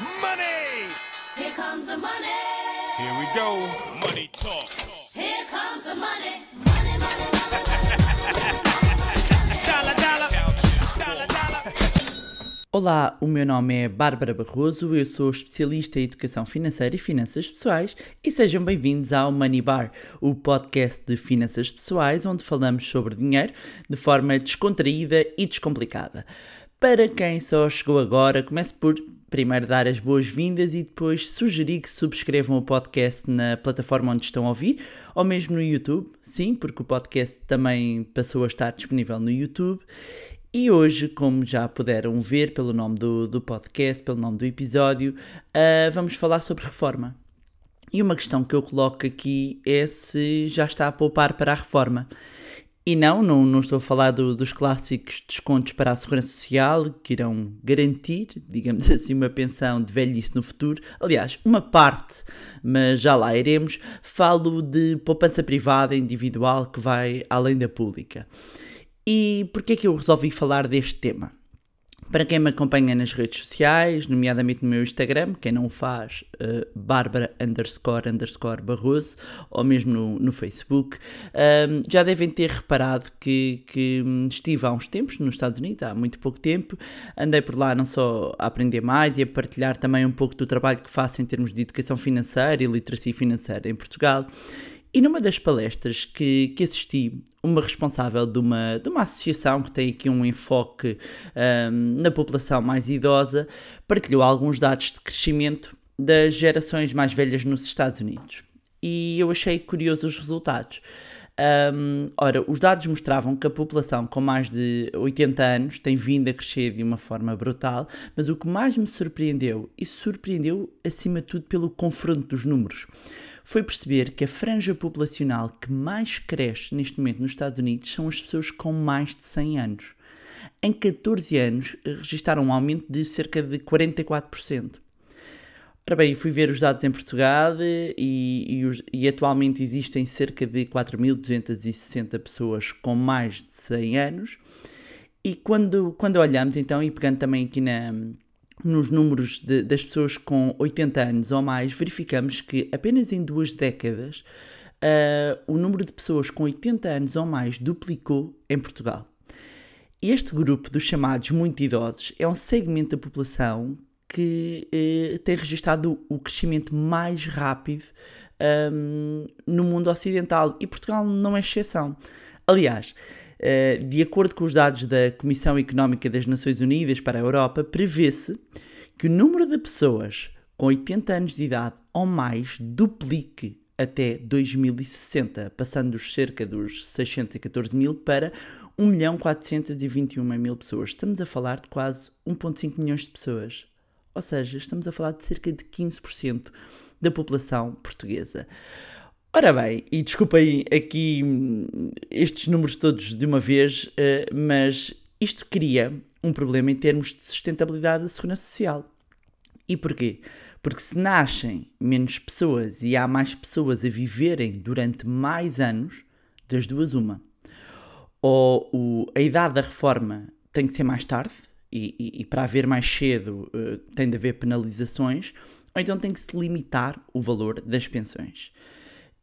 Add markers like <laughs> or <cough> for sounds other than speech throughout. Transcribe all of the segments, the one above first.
Money! Here comes the money. Here we go. Money talk. Here comes the money. Money, money, money. Dollar, dollar. Dollar, dollar. Olá, o meu nome é Bárbara Barroso, eu sou especialista em educação financeira e finanças pessoais e sejam bem-vindos ao Money Bar, o podcast de finanças pessoais onde falamos sobre dinheiro de forma descontraída e descomplicada. Para quem só chegou agora, começo por primeiro dar as boas-vindas e depois sugerir que subscrevam o podcast na plataforma onde estão a ouvir ou mesmo no YouTube. Sim, porque o podcast também passou a estar disponível no YouTube. E hoje, como já puderam ver pelo nome do, do podcast, pelo nome do episódio, ah, vamos falar sobre reforma. E uma questão que eu coloco aqui é se já está a poupar para a reforma. E não, não, não estou a falar do- dos clássicos descontos para a Segurança Social, que irão garantir, digamos <laughs> assim, uma pensão de velhice no futuro. Aliás, uma parte, mas já lá iremos. Falo de poupança privada individual que vai além da pública. E porquê é que eu resolvi falar deste tema? Para quem me acompanha nas redes sociais, nomeadamente no meu Instagram, quem não o faz, uh, Bárbara underscore underscore Barroso, ou mesmo no, no Facebook, um, já devem ter reparado que, que estive há uns tempos nos Estados Unidos, há muito pouco tempo, andei por lá não só a aprender mais e a partilhar também um pouco do trabalho que faço em termos de educação financeira e literacia financeira em Portugal. E numa das palestras que, que assisti, uma responsável de uma, de uma associação que tem aqui um enfoque ahm, na população mais idosa partilhou alguns dados de crescimento das gerações mais velhas nos Estados Unidos. E eu achei curiosos os resultados. Ahm, ora, os dados mostravam que a população com mais de 80 anos tem vindo a crescer de uma forma brutal, mas o que mais me surpreendeu, e surpreendeu acima de tudo pelo confronto dos números, foi perceber que a franja populacional que mais cresce neste momento nos Estados Unidos são as pessoas com mais de 100 anos. Em 14 anos, registaram um aumento de cerca de 44%. Ora bem, fui ver os dados em Portugal e, e os- e atualmente existem cerca de 4.260 pessoas com mais de 100 anos. E quando, quando olhamos então, e pegando também aqui na, nos números de- das pessoas com 80 anos ou mais, verificamos que apenas em duas décadas ah, o número de pessoas com 80 anos ou mais duplicou em Portugal. Este grupo dos chamados muito idosos é um segmento da população que eh, tem registado o crescimento mais rápido ahm, no mundo ocidental e Portugal não é exceção. Aliás, de acordo com os dados da Comissão Económica das Nações Unidas para a Europa, prevê-se que o número de pessoas com 80 anos de idade ou mais duplique até 2060, passando dos cerca dos 614 mil para 1 milhão 421 mil pessoas. Estamos a falar de quase 1,5 milhões de pessoas. Ou seja, estamos a falar de cerca de 15% da população portuguesa. Ora bem, e desculpem aqui hum, estes números todos de uma vez, eh, mas isto cria um problema em termos de sustentabilidade da segurança social. E porquê? Porque se nascem menos pessoas e há mais pessoas a viverem durante mais anos, das duas, uma. Ou o- a idade da reforma tem que ser mais tarde, e, e- e para haver mais cedo eh, tem de haver penalizações, ou então tem que se limitar o valor das pensões.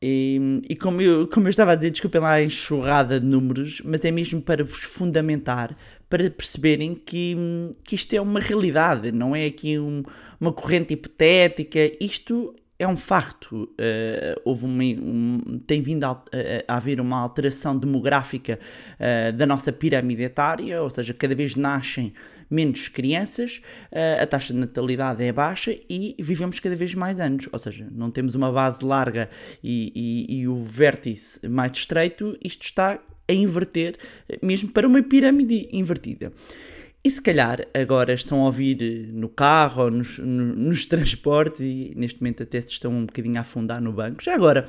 E, e como, eu, como eu estava a dizer, desculpem lá a enxurrada de números, mas é mesmo para vos fundamentar, para perceberem que, que isto é uma realidade, não é aqui um- uma corrente hipotética, isto é um facto. Eh, houve uma, um- tem vindo a, a- haver uma alteração demográfica eh, da nossa pirâmide etária, ou seja, cada vez nascem menos crianças, eh, a taxa de natalidade é baixa e vivemos cada vez mais anos, ou seja, não temos uma base larga e, e- e o vértice mais estreito, isto está a inverter, mesmo para uma pirâmide invertida. E se calhar agora estão a ouvir no carro ou nos, no- nos transportes e neste momento até estão um bocadinho a afundar no banco. Já agora,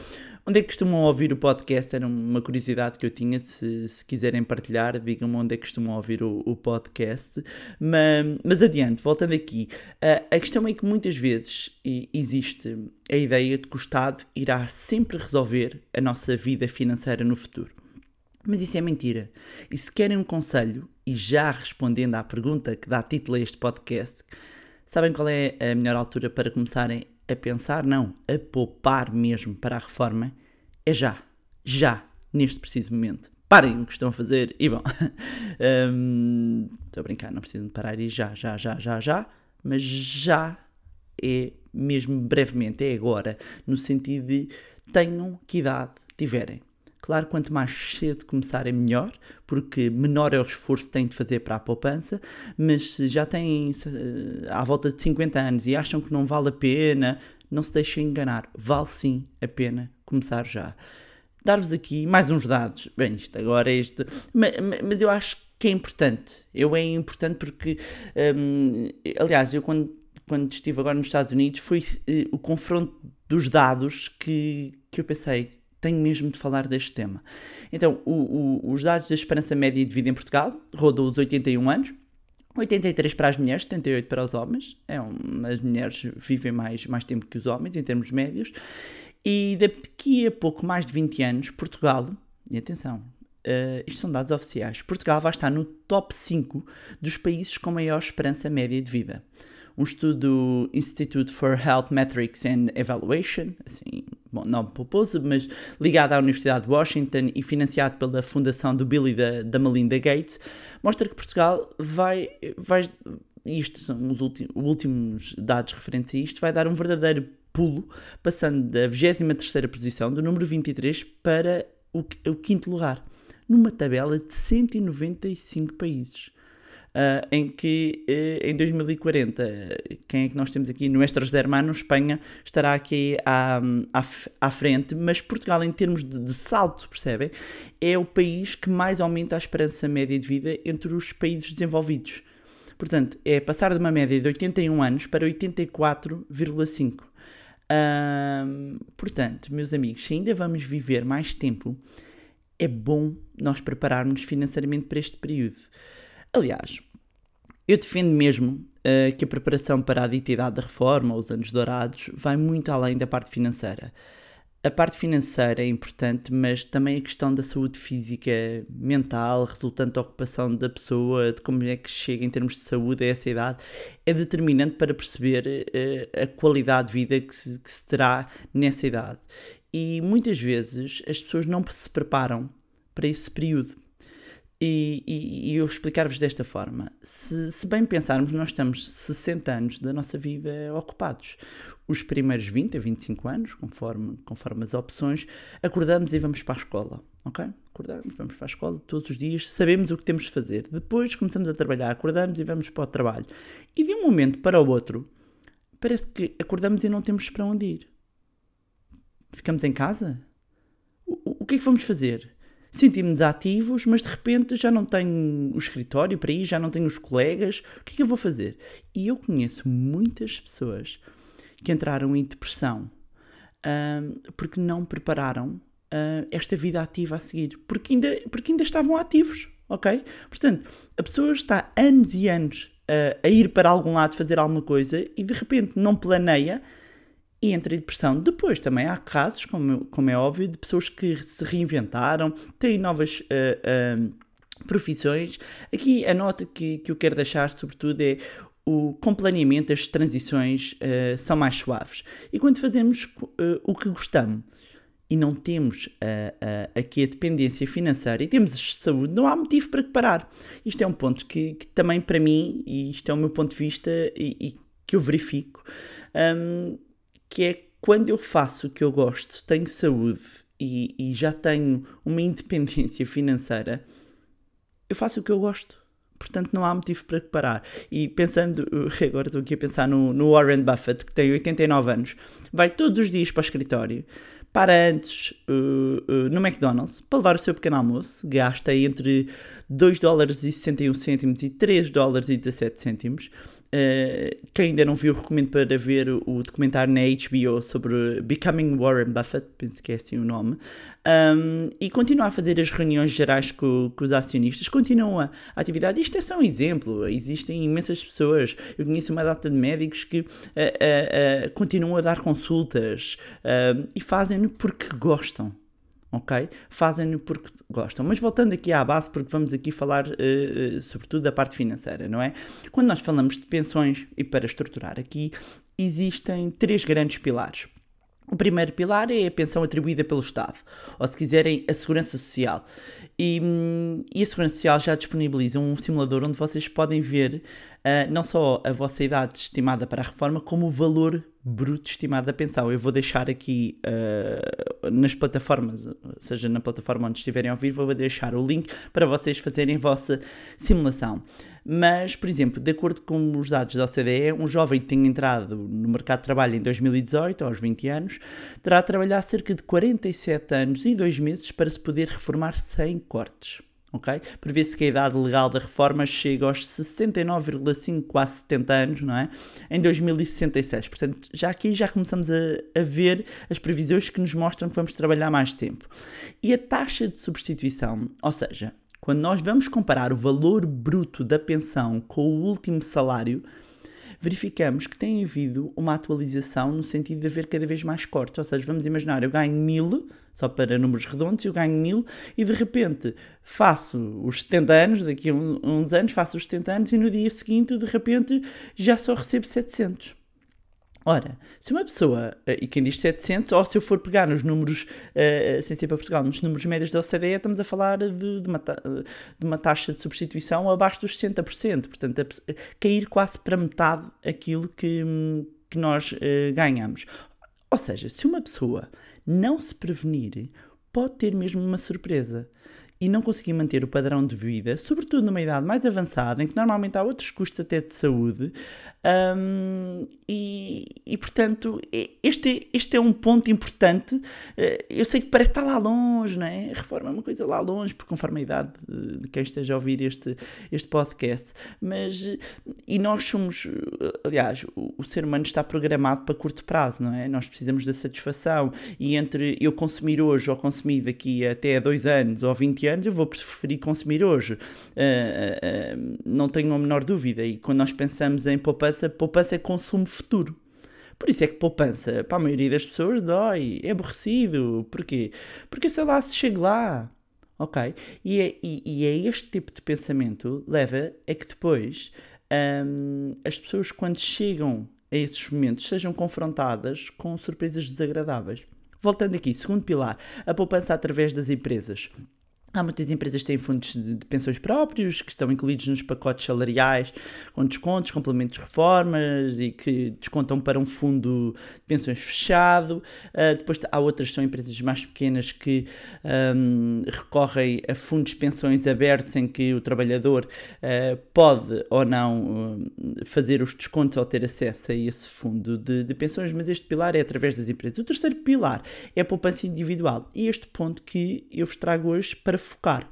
onde é que costumam ouvir o podcast? Era uma curiosidade que eu tinha. Se, se quiserem partilhar, digam-me onde é que costumam ouvir o, o podcast. Mas, mas adiante, voltando aqui, a, questão é que muitas vezes existe a ideia de que o Estado irá sempre resolver a nossa vida financeira no futuro. Mas isso é mentira. E se querem um conselho, e já respondendo à pergunta que dá título a este podcast, Sabem qual é a melhor altura para começarem a pensar? Não, a poupar mesmo para a reforma? É já. Já. Neste preciso momento. Parem o que estão a fazer e vão. <laughs> Hum, Estou a brincar, não precisam de parar e já, já, já, já, já. Mas já é mesmo brevemente, é agora. No sentido de tenham que idade tiverem. Claro, quanto mais cedo começarem, melhor, porque menor é o esforço que têm de fazer para a poupança, mas se já têm eh, à volta de 50 anos e acham que não vale a pena, não se deixem enganar, vale sim a pena começar já. Dar-vos aqui mais uns dados, bem, isto agora é este, mas, mas eu acho que é importante, eu é importante porque, hum, aliás, eu quando, quando estive agora nos Estados Unidos, foi eh, o confronto dos dados que, que eu pensei, tenho mesmo de falar deste tema. Então, o- o- os dados da esperança média de vida em Portugal rodam os 81 anos, 83 para as mulheres, 78 para os homens. É um, as mulheres vivem mais, mais tempo que os homens em termos médios. E daqui a pouco mais de 20 anos, Portugal, e atenção, eh, isto são dados oficiais, Portugal vai estar no top 5 dos países com maior esperança média de vida. Um estudo Institute for Health Metrics and Evaluation, assim, não proposto, mas ligado à Universidade de Washington e financiado pela fundação do Bill e da, da Melinda Gates, mostra que Portugal vai, vai isto são os últimos, últimos dados referentes a isto, vai dar um verdadeiro pulo, passando da 23ª posição, do número 23, para o, o quinto lugar, numa tabela de 195 países. Ah, em que eh, em 2040, quem é que nós temos aqui? Nuestros hermanos, Espanha, estará aqui à, à, à frente, mas Portugal, em termos de, de salto, percebem? É o país que mais aumenta a esperança média de vida entre os países desenvolvidos. Portanto, é passar de uma média de 81 anos para 84,5. Ahm, portanto, meus amigos, se ainda vamos viver mais tempo, é bom nós prepararmos financeiramente para este período. Aliás, eu defendo mesmo eh, que a preparação para a dita idade da reforma, os anos dourados, vai muito além da parte financeira. A parte financeira é importante, mas também a questão da saúde física, mental, resultante da ocupação da pessoa, de como é que chega em termos de saúde a essa idade, é determinante para perceber eh, a qualidade de vida que se, que se terá nessa idade. E muitas vezes as pessoas não se preparam para esse período. E, e- e eu explicar-vos desta forma: se, se bem pensarmos, nós estamos 60 anos da nossa vida ocupados. Os primeiros 20 a 25 anos, conforme, conforme as opções, acordamos e vamos para a escola. Ok? Acordamos, vamos para a escola todos os dias, sabemos o que temos de fazer. Depois começamos a trabalhar, acordamos e vamos para o trabalho. E de um momento para o outro, parece que acordamos e não temos para onde ir. Ficamos em casa? O, o- o que é que vamos fazer? Sentimos-nos ativos, mas de repente já não tenho o escritório para ir, já não tenho os colegas. O que é que eu vou fazer? E eu conheço muitas pessoas que entraram em depressão ahm, porque não prepararam ah, esta vida ativa a seguir, porque ainda, porque ainda estavam ativos, ok? Portanto, a pessoa está anos e anos ah, a ir para algum lado fazer alguma coisa e de repente não planeia e entra em depressão. Depois também há casos, como, como é óbvio, de pessoas que se reinventaram, têm novas ah, ah, profissões. Aqui a nota que, que eu quero deixar, sobretudo, é o com planeamento as transições ah, são mais suaves. E quando fazemos ah, o que gostamos e não temos ah, aqui a dependência financeira e temos saúde, não há motivo para parar. Isto é um ponto que, que também para mim, e isto é o meu ponto de vista e, e que eu verifico, hum, que é quando eu faço o que eu gosto, tenho saúde e, e já tenho uma <laughs> independência financeira, eu faço o que eu gosto. Portanto, não há motivo para parar. E pensando, <laughs> agora estou aqui a pensar no, no Warren Buffett, que tem 89 anos, vai todos os dias para o escritório, para antes uh, uh, no McDonald's para levar o seu pequeno almoço, gasta entre 2 dólares e 61 cêntimos e 3 dólares e 17 cêntimos. Uh, quem ainda não viu, recomendo para ver o documentário na HBO sobre Becoming Warren Buffett, penso que é assim o nome, um, e continua a fazer as reuniões gerais com, com os acionistas, continua a atividade. Isto é só um exemplo, existem imensas pessoas, eu conheço uma data de médicos que uh, uh, continuam a dar consultas e fazem-no porque gostam. Ok? Fazem-no porque gostam. Mas voltando aqui à base, porque vamos aqui falar uh, sobretudo da parte financeira, não é? Quando nós falamos de pensões, e para estruturar aqui, existem três grandes pilares. O primeiro pilar é a pensão atribuída pelo Estado, ou se quiserem, a Segurança Social. E, hum, e a Segurança Social já disponibiliza um simulador onde vocês podem ver uh, não só a vossa idade estimada para a reforma, como o valor bruto estimado da pensão. Eu vou deixar aqui uh, nas plataformas, seja na plataforma onde estiverem a ouvir, vou deixar o link para vocês fazerem a vossa simulação. Mas, por exemplo, de acordo com os dados da OCDE, um jovem que tenha entrado no mercado de trabalho em 2018, aos 20 anos, terá de trabalhar cerca de 47 anos e 2 meses para se poder reformar sem cortes. Okay? Prevê-se que a idade legal da reforma chega aos 69,5, quase 70 anos, não é? Em 2066. Portanto, já aqui já começamos a, a, ver as previsões que nos mostram que vamos trabalhar mais tempo. E a taxa de substituição, ou seja, quando nós vamos comparar o valor bruto da pensão com o último salário, verificamos que tem havido uma atualização no sentido de haver cada vez mais cortes. Ou seja, vamos imaginar, eu ganho mil, só para números redondos, eu ganho mil e de repente faço os 70 anos, daqui a uns anos faço os 70 anos e no dia seguinte, de repente, já só recebo 700. Ora, se uma pessoa, eh, e quem diz 700, ou se eu for pegar nos números, uh, sem ser para Portugal, nos números médios da OCDE, estamos a falar de, de, uma, de uma taxa de substituição abaixo dos 60%, portanto, a, a cair quase para metade aquilo que, que nós ganhamos. Ou seja, se uma pessoa não se prevenir, pode ter mesmo uma surpresa e não conseguir manter o padrão de vida, sobretudo numa idade mais avançada, em que normalmente há outros custos até de saúde, um, e, e, portanto, este, este é um ponto importante. Eh, eu sei que parece estar lá longe, não é? A reforma é uma coisa lá longe, por conforme a idade de quem esteja a ouvir este, este podcast, mas eh, e nós somos, aliás, o, o ser humano está programado para curto prazo, não é? Nós precisamos da satisfação, e entre eu consumir hoje ou consumir daqui até dois anos ou 20 anos, eu vou preferir consumir hoje. Uh, uh, não tenho a menor dúvida. E quando nós pensamos em poupança, poupança é consumo futuro. Por isso é que poupança, para a maioria das pessoas, dói, é aborrecido. Porquê? Porque sei lá, se chega lá, ok? E é, e, e é este tipo de pensamento leva a que depois um, as pessoas, quando chegam a esses momentos, sejam confrontadas com surpresas desagradáveis. Voltando aqui, segundo pilar, a poupança através das empresas. Há muitas empresas que têm fundos de, pensões próprios, que estão incluídos nos pacotes salariais, com descontos, complementos de reformas e que descontam para um fundo de pensões fechado. Uh, depois há outras, são empresas mais pequenas que um, recorrem a fundos de pensões abertos em que o trabalhador uh, pode ou não uh, fazer os descontos ou ter acesso a esse fundo de, de pensões, mas este pilar é através das empresas. O terceiro pilar é a poupança individual e este ponto que eu vos trago hoje para focar,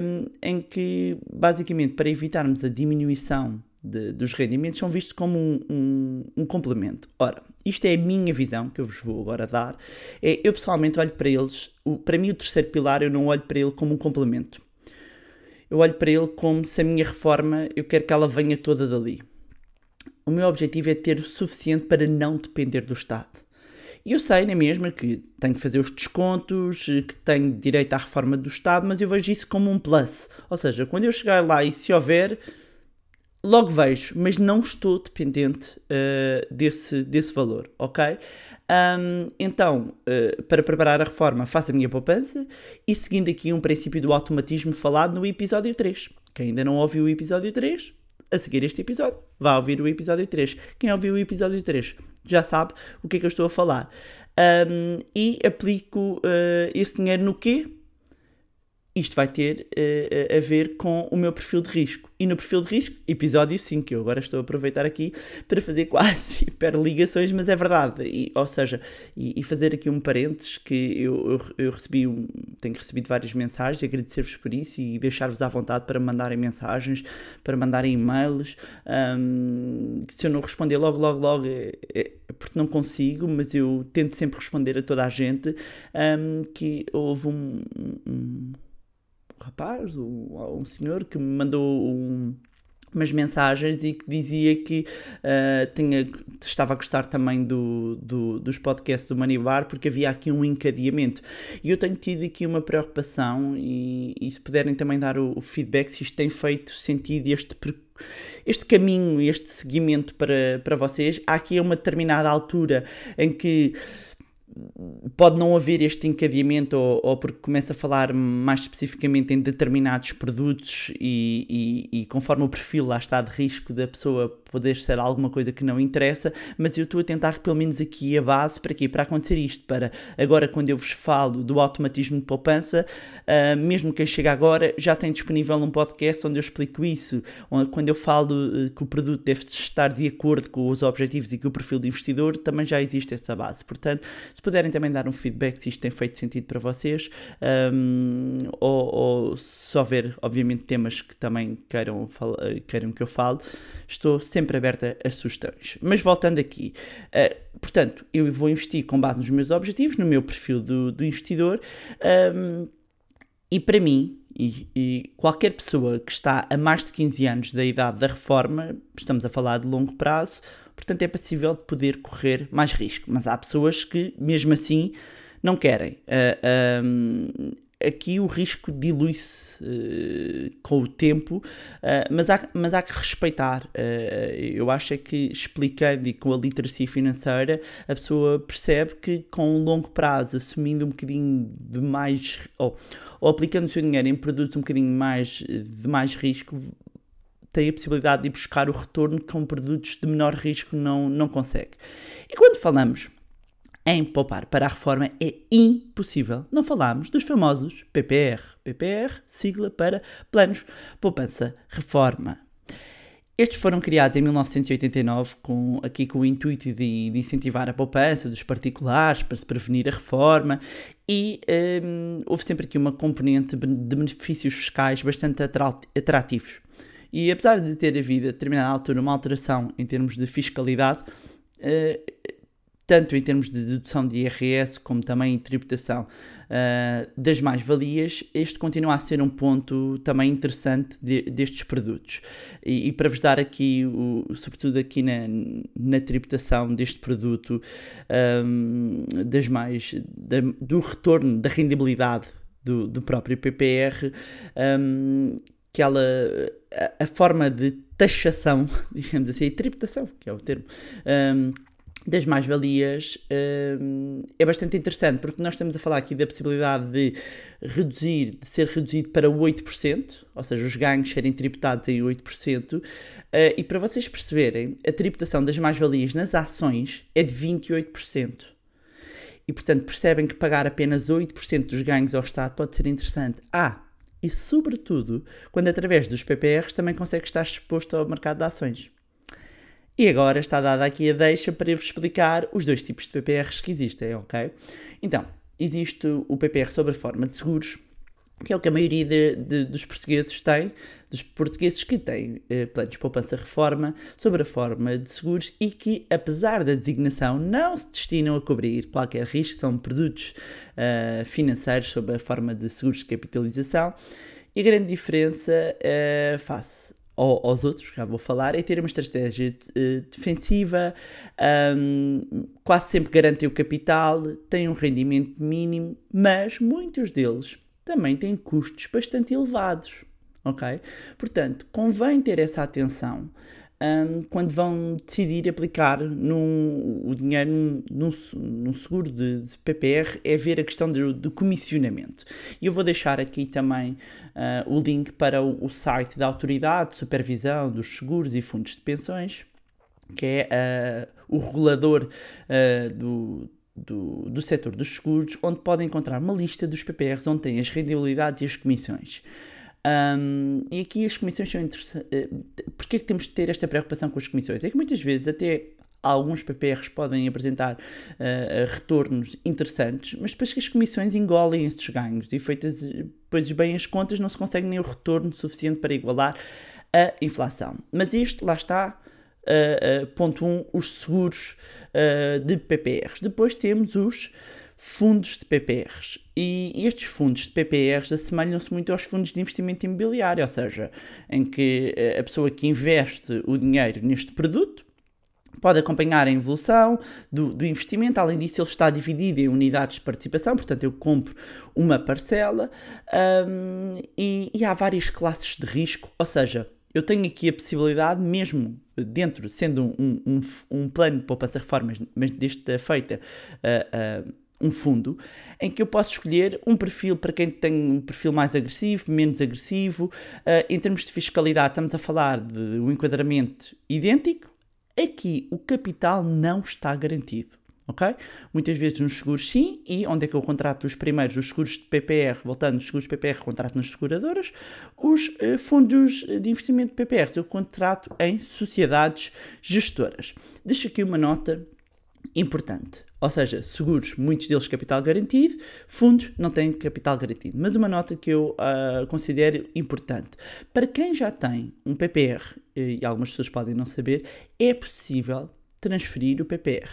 um, em que, basicamente, para evitarmos a diminuição de, dos rendimentos, são vistos como um, um, um, complemento. Ora, isto é a minha visão, que eu vos vou agora dar. É, eu pessoalmente olho para eles, o, para mim o terceiro pilar, eu não olho para ele como um complemento. Eu olho para ele como se a minha reforma, eu quero que ela venha toda dali. O meu objetivo é ter o suficiente para não depender do Estado. E eu sei, na é mesma, que tenho que fazer os descontos, que tenho direito à reforma do Estado, mas eu vejo isso como um plus. Ou seja, quando eu chegar lá e se houver, logo vejo, mas não estou dependente uh, desse, desse valor, ok? Um, então, uh, para preparar a reforma, faço a minha poupança e seguindo aqui um princípio do automatismo falado no episódio 3. Quem ainda não ouviu o episódio 3, a seguir este episódio, vá ouvir o episódio 3. Quem ouviu o episódio 3 já sabe o que é que eu estou a falar. Um, e aplico uh, esse dinheiro no quê? Isto vai ter uh, a ver com o meu perfil de risco. E no perfil de risco, episódio 5, que eu agora estou a aproveitar aqui para fazer <laughs> quase hiperligações, mas é verdade. E, ou seja, e, e, fazer aqui um parênteses que eu, eu, eu, recebi, um, tenho recebido várias mensagens, agradecer-vos por isso e deixar-vos à vontade para mandarem mensagens, para mandarem e-mails. Um, se eu não responder logo, logo, logo, é, é, porque não consigo, mas eu tento sempre responder a toda a gente um, que houve um, um rapaz, um, um senhor que me mandou um, umas mensagens e que dizia que uh, tinha, estava a gostar também do, do, dos podcasts do Manibar porque havia aqui um encadeamento. E eu tenho tido aqui uma preocupação e, e se puderem também dar o, o, feedback se isto tem feito sentido este este caminho, este seguimento para, para vocês. Há aqui uma determinada altura em que pode não haver este encadeamento ou, ou, porque começa a falar mais especificamente em determinados produtos e, e, e, conforme o perfil lá está de risco da pessoa poder ser alguma coisa que não interessa, mas eu estou a tentar pelo menos aqui a base para quê? Para acontecer isto, para agora quando eu vos falo do automatismo de poupança, uh, mesmo quem chega agora já tem disponível um podcast onde eu explico isso, onde, quando eu falo uh, que o produto deve estar de acordo com os objetivos e com o perfil de investidor, também já existe essa base. Portanto, se puderem também dar um feedback se isto tem feito sentido para vocês, um, ou, ou se houver, obviamente, temas que também queiram, queiram que eu fale, estou sempre sempre aberta a sugestões. Mas voltando aqui, uh, portanto, eu vou investir com base nos meus objetivos, no meu perfil do, do investidor, um, e para mim, e, e, qualquer pessoa que está a mais de 15 anos da idade da reforma, estamos a falar de longo prazo, portanto é possível de poder correr mais risco. Mas há pessoas que, mesmo assim, não querem. Uh, aqui o risco dilui-se uh, com o tempo, uh, mas, há, mas há que respeitar. Uh, eu acho é que explicando e com a literacia financeira, a pessoa percebe que com um longo prazo, assumindo um bocadinho de mais. ou, ou aplicando o seu dinheiro em produtos um bocadinho mais de mais risco, tem a possibilidade de buscar o retorno que com produtos de menor risco não, não consegue. E quando falamos em poupar para a reforma é impossível não falarmos dos famosos PPR. PPR, sigla para Planos Poupança Reforma. Estes foram criados em 1989 com, aqui com o intuito de, de incentivar a poupança dos particulares para se prevenir a reforma e um, houve sempre aqui uma componente de benefícios fiscais bastante atrativos. E apesar de ter havido a determinada altura uma alteração em termos de fiscalidade, uh, tanto em termos de dedução de IRS como também em tributação uh, das mais-valias, este continua a ser um ponto também interessante de, destes produtos. E, e, para vos dar aqui, o, sobretudo aqui na, na tributação deste produto, um, das mais, da, do retorno da rendibilidade do, do próprio PPR, um, que ela, a, a, forma de taxação, <laughs> digamos assim, tributação, que é o termo, um, das mais-valias um, é bastante interessante, porque nós estamos a falar aqui da possibilidade de reduzir, de ser reduzido para 8%, ou seja, os ganhos serem tributados em 8%, uh, e para vocês perceberem, a tributação das mais-valias nas ações é de 28%. E, portanto, percebem que pagar apenas 8% dos ganhos ao Estado pode ser interessante. Ah, e sobretudo, quando através dos PPRs também consegue estar exposto ao mercado de ações. E agora está dada aqui a deixa para vos explicar os dois tipos de PPRs que existem, ok? Então, existe o PPR sobre a forma de seguros, que é o que a maioria de, de, dos portugueses tem, dos portugueses que têm eh, planos de poupança-reforma sobre a forma de seguros e que, apesar da designação, não se destinam a cobrir qualquer risco, são produtos uh, financeiros sobre a forma de seguros de capitalização. E a grande diferença uh, face aos outros, já vou falar, é ter uma estratégia uh, defensiva, um, quase sempre garantem o capital, têm um rendimento mínimo, mas muitos deles também têm custos bastante elevados, ok? Portanto, convém ter essa atenção um, quando vão decidir aplicar num, o dinheiro num, num seguro de, de, PPR, é ver a questão do, do comissionamento. E eu vou deixar aqui também uh, o link para o, o, site da Autoridade de Supervisão dos Seguros e Fundos de Pensões, que é uh, o regulador uh, do do, do setor dos seguros, onde podem encontrar uma lista dos PPRs onde tem as rendibilidades e as comissões. Um, e aqui as comissões são interessantes. Uh, Porquê que temos de ter esta preocupação com as comissões? É que muitas vezes até alguns PPRs podem apresentar uh, retornos interessantes, mas depois que as comissões engolem esses ganhos e feitas depois bem as contas não se consegue nem o retorno suficiente para igualar a inflação. Mas isto, lá está, uh, uh, ponto 1, um, os seguros de PPRs. Depois temos os fundos de PPRs. E estes fundos de PPRs assemelham-se muito aos fundos de investimento imobiliário, ou seja, em que eh, a pessoa que investe o dinheiro neste produto pode acompanhar a evolução do, do, investimento. Além disso, ele está dividido em unidades de participação, portanto, eu compro uma parcela um, e, e, há várias classes de risco, ou seja, eu tenho aqui a possibilidade, mesmo dentro, sendo um, um, um plano de poupança reformas, mas desta feita. Uh, uh, um fundo em que eu posso escolher um perfil para quem tem um perfil mais agressivo, menos agressivo. Uh, em termos de fiscalidade, estamos a falar de um enquadramento idêntico. Aqui o capital não está garantido. Ok? Muitas vezes nos seguros sim, e onde é que eu contrato os primeiros? Os seguros de PPR, voltando, os seguros de PPR contrato nas seguradoras, os uh, fundos de investimento de PPR eu contrato em sociedades gestoras. Deixo aqui uma nota importante. Ou seja, seguros, muitos deles capital garantido, fundos não têm capital garantido. Mas uma nota que eu uh, considero importante. Para quem já tem um PPR, e algumas pessoas podem não saber, é possível transferir o PPR.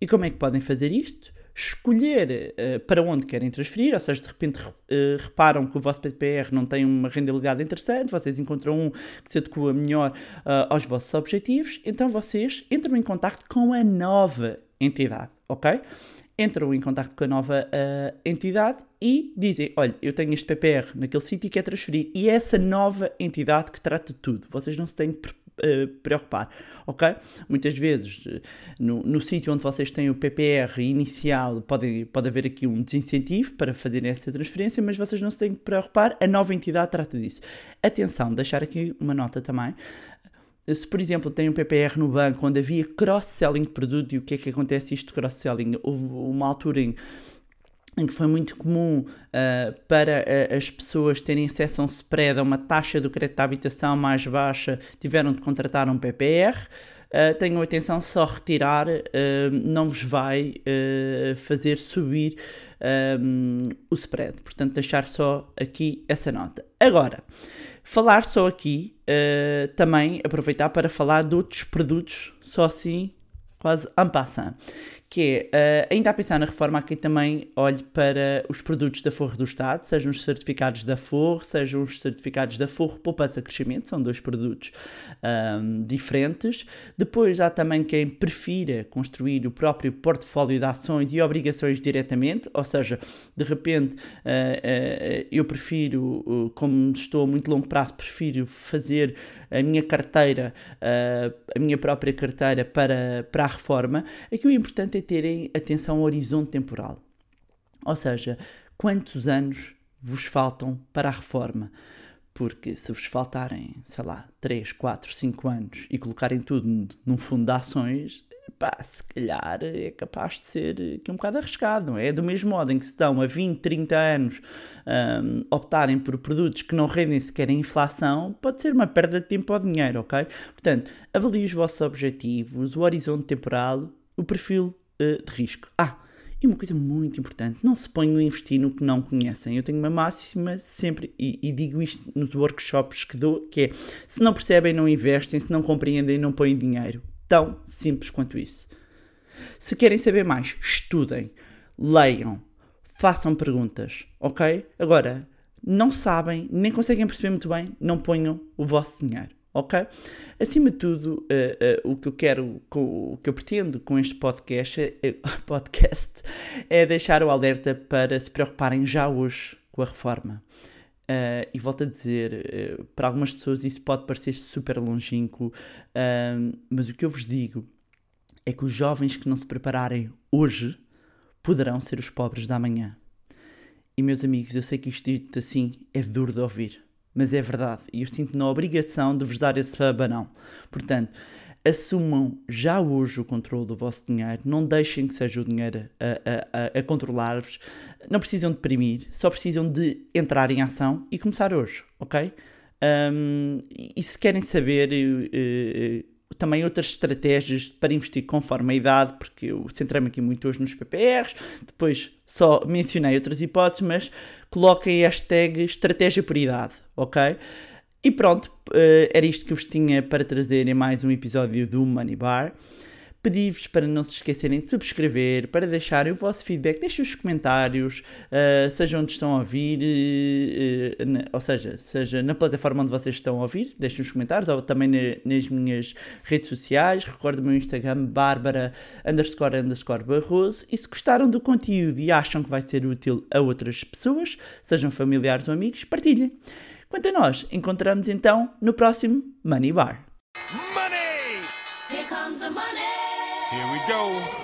E como é que podem fazer isto? Escolher uh, para onde querem transferir, ou seja, de repente uh, reparam que o vosso PPR não tem uma rendabilidade interessante, vocês encontram um que se adequa melhor aos vossos objetivos, então vocês entram em contato com a nova entidade ok? Entram em contato com a nova uh, entidade e dizem: Olha, eu tenho este PPR naquele sítio e quero transferir. E é essa nova entidade que trata de tudo. Vocês não se têm uh, preocupar, ok? Muitas vezes, uh, no, no sítio onde vocês têm o PPR inicial, pode, pode haver aqui um desincentivo para fazer essa transferência, mas vocês não se têm de preocupar, a nova entidade trata disso. Atenção, deixar aqui uma nota também se, por exemplo, tem um PPR no banco onde havia cross-selling de produto, e o que é que acontece isto de cross-selling? Houve uma altura em, em que foi muito comum uh, para uh, as pessoas terem acesso a um spread, a uma taxa do crédito à habitação mais baixa, tiveram de contratar um PPR. Uh, tenham atenção, só retirar não vos vai fazer subir um, o spread. Portanto, deixar só aqui essa nota. Agora, falar só aqui, também aproveitar para falar de outros produtos, só assim, quase en passant, que é, uh, ainda a pensar na reforma, aqui também olhe para os produtos da Forro do Estado, sejam os certificados da Forro, sejam os certificados da Forro Poupança Crescimento, são dois produtos um, diferentes. Depois há também quem prefira construir o próprio portfólio de ações e obrigações diretamente, ou seja, de repente uh, uh, eu prefiro, como estou a muito longo prazo, prefiro fazer a minha carteira, a minha própria carteira para, para a reforma. Aqui o importante é terem atenção ao horizonte temporal. Ou seja, quantos anos vos faltam para a reforma? Porque se vos faltarem, sei lá, 3, 4, 5 anos e colocarem tudo num fundo de ações, pá, se calhar é capaz de ser aqui um bocado arriscado, não é? Do mesmo modo em que se estão a 20, 30 anos um, optarem por produtos que não rendem sequer a inflação, pode ser uma perda de tempo ou dinheiro, ok? Portanto, avalie os vossos objetivos, o horizonte temporal, o perfil uh, de risco. Ah, e uma coisa muito importante, não se ponham a investir no que não conhecem. Eu tenho uma máxima sempre, e, e, digo isto nos workshops que dou, que é, se não percebem, não investem, se não compreendem, não põem dinheiro. Tão simples quanto isso. Se querem saber mais, estudem, leiam, façam perguntas, ok? Agora, não sabem, nem conseguem perceber muito bem, não ponham o vosso dinheiro ok? Acima de tudo, uh, uh, o que eu quero, o que eu pretendo com este podcast, uh, <laughs> podcast é deixar o alerta para se preocuparem já hoje com a reforma. E volto a dizer, para algumas pessoas isso pode parecer super longínquo, mas o que eu vos digo é que os jovens que não se prepararem hoje poderão ser os pobres da manhã. E meus amigos, eu sei que isto dito assim é duro de ouvir mas é verdade e eu sinto na obrigação de vos dar esse abanão. Portanto, assumam já hoje o controle do vosso dinheiro, não deixem que seja o dinheiro a, a, a, controlar-vos, não precisam de deprimir, só precisam de entrar em ação e começar hoje, ok? Um, e se querem saber uh, uh, também outras estratégias para investir conforme a idade, porque eu centrei-me aqui muito hoje nos PPRs, depois só mencionei outras hipóteses, mas coloquem a hashtag estratégia por idade, ok? E pronto, uh, era isto que vos tinha para trazer em mais um episódio do Money Bar. Pedi-vos para não se esquecerem de subscrever, para deixarem o vosso feedback, deixem os comentários, uh, seja onde estão a ouvir, uh, na, ou seja, seja na plataforma onde vocês estão a ouvir, deixem os comentários, ou também na, nas minhas redes sociais. Recordem o meu Instagram, Bárbara underscore underscore Barroso. E se gostaram do conteúdo e acham que vai ser útil a outras pessoas, sejam familiares ou amigos, partilhem. Quanto a nós, encontramos então no próximo Money Bar. Money! Here comes the money. Here we go.